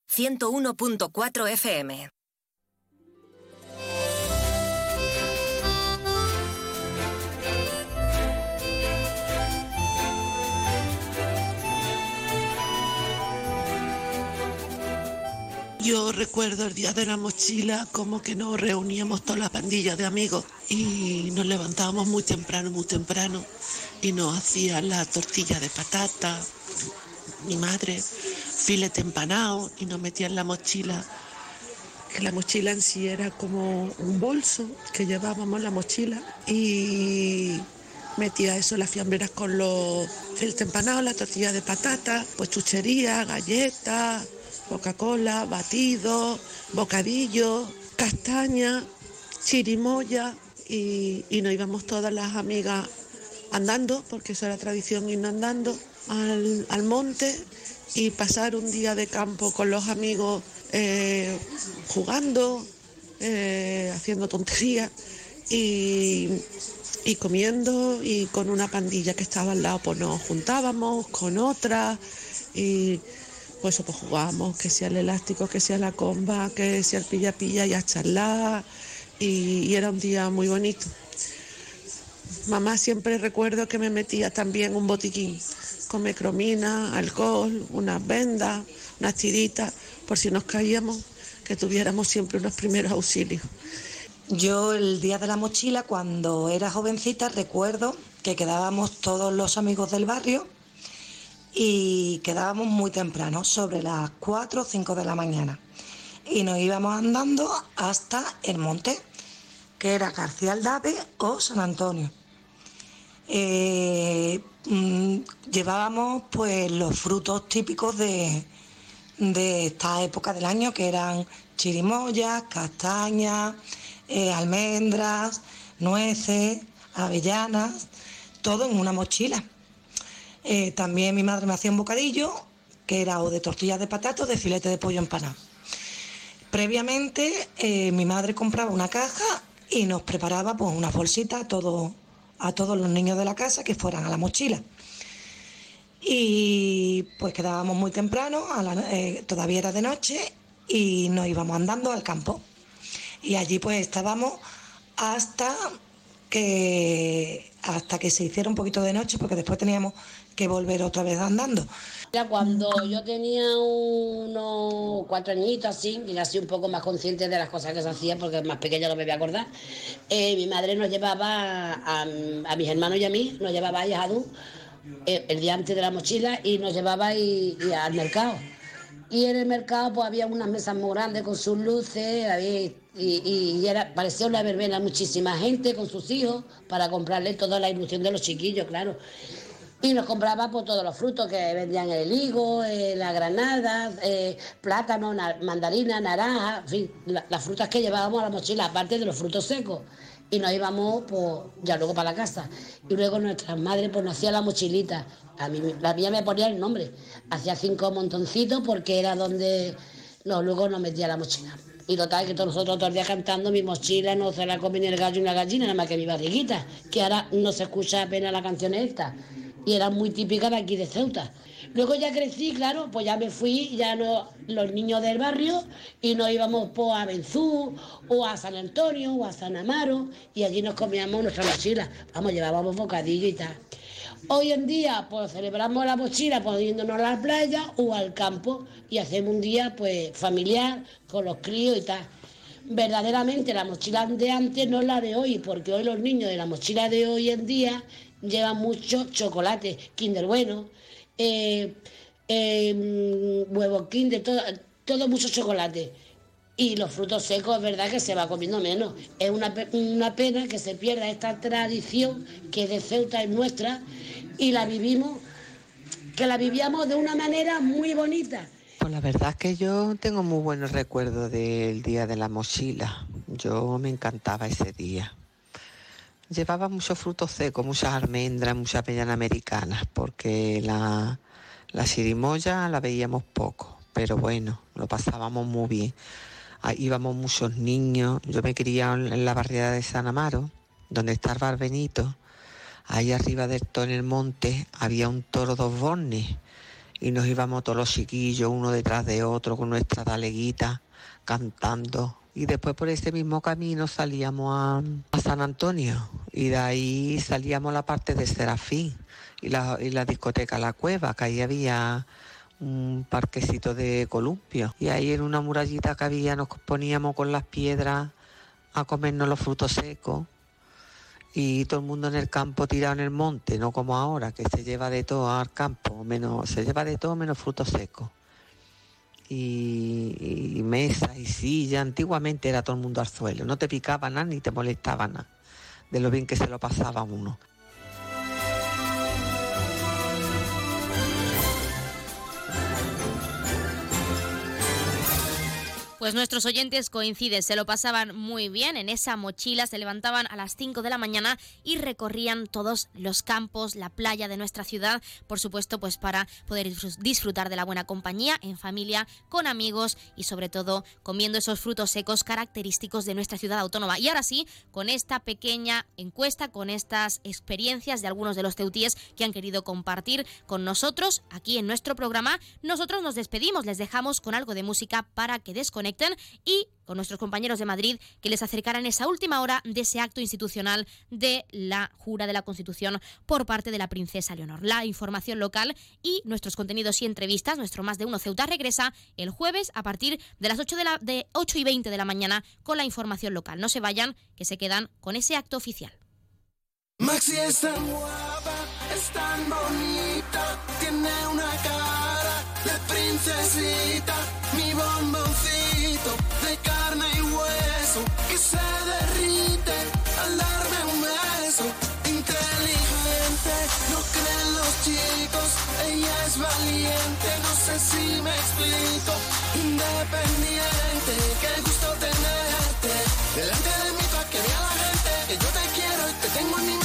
101.4 FM. Yo recuerdo el día de la mochila como que nos reuníamos todas las pandillas de amigos y nos levantábamos muy temprano, muy temprano y nos hacían la tortilla de patata, mi madre, filete empanado y nos metía en la mochila. Que la mochila en sí era como un bolso que llevábamos la mochila y metía eso, las fiambreras con los filete empanado, la tortilla de patata, pues chuchería, galletas, Coca-Cola, batido, bocadillo, castaña, chirimoya y, y nos íbamos todas las amigas andando, porque eso era tradición irnos andando al, al monte y pasar un día de campo con los amigos eh, jugando, eh, haciendo tonterías y, y comiendo y con una pandilla que estaba al lado pues nos juntábamos con otra y pues, pues jugábamos que sea el elástico, que sea la comba, que sea el pilla pilla y a charlar y era un día muy bonito. Mamá siempre recuerdo que me metía también un botiquín con mecromina, alcohol, unas vendas, unas tiritas, por si nos caíamos, que tuviéramos siempre unos primeros auxilios. Yo el día de la mochila, cuando era jovencita, recuerdo que quedábamos todos los amigos del barrio y quedábamos muy temprano, sobre las 4 o 5 de la mañana. Y nos íbamos andando hasta el monte, que era García Aldave o San Antonio. Eh, mm, llevábamos pues los frutos típicos de, de esta época del año, que eran chirimoyas, castañas, eh, almendras, nueces, avellanas, todo en una mochila. Eh, también mi madre me hacía un bocadillo, que era o de tortillas de patata o de filete de pollo empanado. Previamente mi madre compraba una caja y nos preparaba pues, una bolsita a, todo, a todos los niños de la casa que fueran a la mochila. Y pues quedábamos muy temprano, a la- eh, todavía era de noche, y nos íbamos andando al campo. Y allí pues estábamos hasta que hasta que se hiciera un poquito de noche, porque después teníamos que volver otra vez andando. Era cuando yo tenía unos cuatro añitos así, y así un poco más consciente de las cosas que se hacían, porque más pequeña no me voy a acordar, eh, mi madre nos llevaba a, mis hermanos y a mí, nos llevaba a Yajadú eh, el día antes de la mochila y nos llevaba y, al mercado. Y en el mercado pues había unas mesas muy grandes con sus luces, había- y- y era, parecía una verbena, muchísima gente con sus hijos para comprarle toda la ilusión de los chiquillos, claro. Y nos compraba pues, todos los frutos que vendían el higo, eh, la granada, eh, plátano, na- mandarina, naranja, en fin, la- las frutas que llevábamos a la mochila, aparte de los frutos secos. Y nos íbamos pues, ya luego para la casa. Y luego nuestras madres pues, nos hacían la mochilita. A mí, la mía me ponía el nombre. Hacía cinco montoncitos porque era donde luego nos metía la mochila. Y total, que todos nosotros todos los días cantando, mi mochila no se la come el gallo ni la gallina, nada más que mi barriguita, que ahora no se escucha apenas la canción esta. Y era muy típica de aquí de Ceuta. Luego ya crecí, claro, pues ya me fui, ya no, los niños del barrio, y nos íbamos pues, a Benzú, o a San Antonio, o a San Amaro, y allí nos comíamos nuestra mochila. Vamos, llevábamos bocadillo y tal. Hoy en día, pues celebramos la mochila poniéndonos a la playa o al campo y hacemos un día, pues, familiar con los críos y tal. Verdaderamente la mochila de antes no es la de hoy, porque hoy los niños de la mochila de hoy en día llevan mucho chocolate, Kinder Bueno, eh, huevo Kinder, todo, todo mucho chocolate. Y los frutos secos es verdad que se va comiendo menos. Es una, una pena que se pierda esta tradición que de Ceuta es nuestra y la vivimos, que la vivíamos de una manera muy bonita. Pues la verdad es que yo tengo muy buenos recuerdos del día de la mochila. Yo me encantaba ese día. Llevaba muchos frutos secos, muchas almendras, muchas avellanas americanas, porque la, la la veíamos poco, pero bueno, lo pasábamos muy bien. Ah, íbamos muchos niños, yo me criaba en la barriada de San Amaro, donde está el Bar Benito. Ahí arriba del todo en el monte había un toro dos bornes y nos íbamos todos los chiquillos uno detrás de otro con nuestra taleguita cantando y después por ese mismo camino salíamos a, San Antonio y de ahí salíamos a la parte de Serafín y la, y la discoteca La Cueva, que ahí había un parquecito de columpio y ahí en una murallita que había nos poníamos con las piedras a comernos los frutos secos y todo el mundo en el campo tirado en el monte, no como ahora, que se lleva de todo al campo, menos, se lleva de todo menos frutos secos. Y, mesas y sillas, antiguamente era todo el mundo al suelo, no te picaba nada ni te molestaba nada, de lo bien que se lo pasaba uno. Pues nuestros oyentes coinciden, se lo pasaban muy bien en esa mochila, se levantaban a las 5 de la mañana y recorrían todos los campos, la playa de nuestra ciudad, por supuesto, pues para poder disfrut- disfrutar de la buena compañía, en familia, con amigos y sobre todo comiendo esos frutos secos característicos de nuestra ciudad autónoma. Y ahora sí, con esta pequeña encuesta, con estas experiencias de algunos de los teutíes que han querido compartir con nosotros aquí en nuestro programa, nosotros nos despedimos, les dejamos con algo de música para que desconecten y con nuestros compañeros de Madrid que les acercarán esa última hora de ese acto institucional de la jura de la Constitución por parte de la princesa Leonor. La información local y nuestros contenidos y entrevistas, nuestro más de uno Ceuta regresa el jueves a partir de las 8, de la, de 8 y 20 de la mañana con la información local. No se vayan, que se quedan con ese acto oficial. Maxi es tan guapa, es tan bonita, tiene una cara de princesita, mi bomboncito de carne y hueso que se derrite al darme un beso. Inteligente, no creen los chicos, ella es valiente, no sé si me explico. Independiente, qué gusto tenerte delante de mí para que la gente que yo te quiero y te tengo en mi